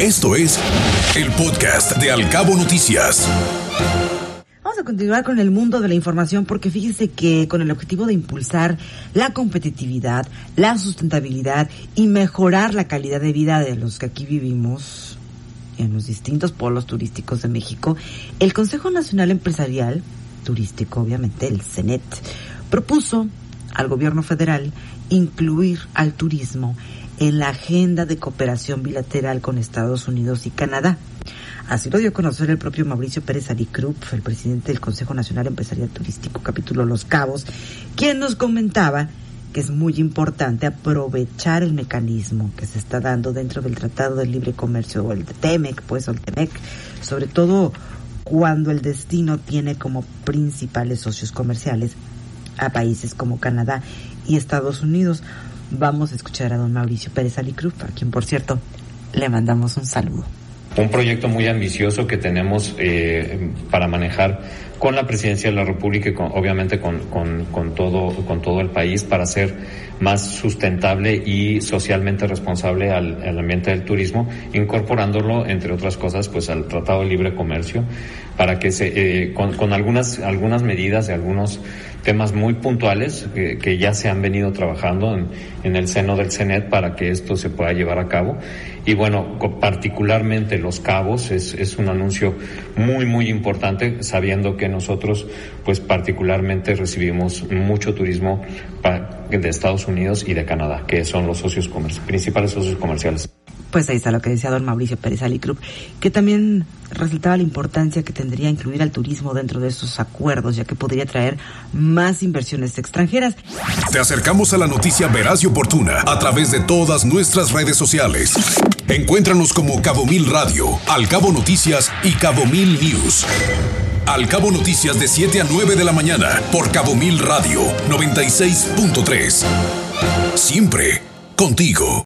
Esto es el podcast de Alcabo Noticias. Vamos a continuar con el mundo de la información porque fíjese que con el objetivo de impulsar la competitividad, la sustentabilidad y mejorar la calidad de vida de los que aquí vivimos en los distintos polos turísticos de México, el Consejo Nacional Empresarial Turístico, obviamente el CENET, propuso al gobierno federal incluir al turismo en la agenda de cooperación bilateral con Estados Unidos y Canadá. Así lo dio a conocer el propio Mauricio Pérez Aricrup, el presidente del Consejo Nacional Empresarial Turístico, capítulo Los Cabos, quien nos comentaba que es muy importante aprovechar el mecanismo que se está dando dentro del Tratado de Libre Comercio o el TEMEC, pues, o el TEMEC, sobre todo cuando el destino tiene como principales socios comerciales a países como Canadá y Estados Unidos. Vamos a escuchar a don Mauricio Pérez Alicruz, a quien por cierto le mandamos un saludo. Un proyecto muy ambicioso que tenemos eh, para manejar con la presidencia de la República y obviamente con, con, todo, con todo el país para hacer más sustentable y socialmente responsable al, ambiente del turismo, incorporándolo, entre otras cosas, pues al Tratado de Libre Comercio, para que se, eh, con, algunas, algunas medidas y algunos temas muy puntuales que, ya se han venido trabajando en, en, el seno del CENET para que esto se pueda llevar a cabo. Y bueno, particularmente Los Cabos es, es un anuncio muy, muy importante, sabiendo que nosotros, pues particularmente recibimos mucho turismo de Estados Unidos y de Canadá, que son los socios principales socios comerciales pues ahí está lo que decía don Mauricio Pérez Alicrup, que también resaltaba la importancia que tendría incluir al turismo dentro de estos acuerdos, ya que podría traer más inversiones extranjeras. Te acercamos a la noticia veraz y oportuna a través de todas nuestras redes sociales. Encuéntranos como Cabo Mil Radio, Al Cabo Noticias y Cabo Mil News. Al Cabo Noticias de 7 a 9 de la mañana por Cabo Mil Radio 96.3. Siempre contigo.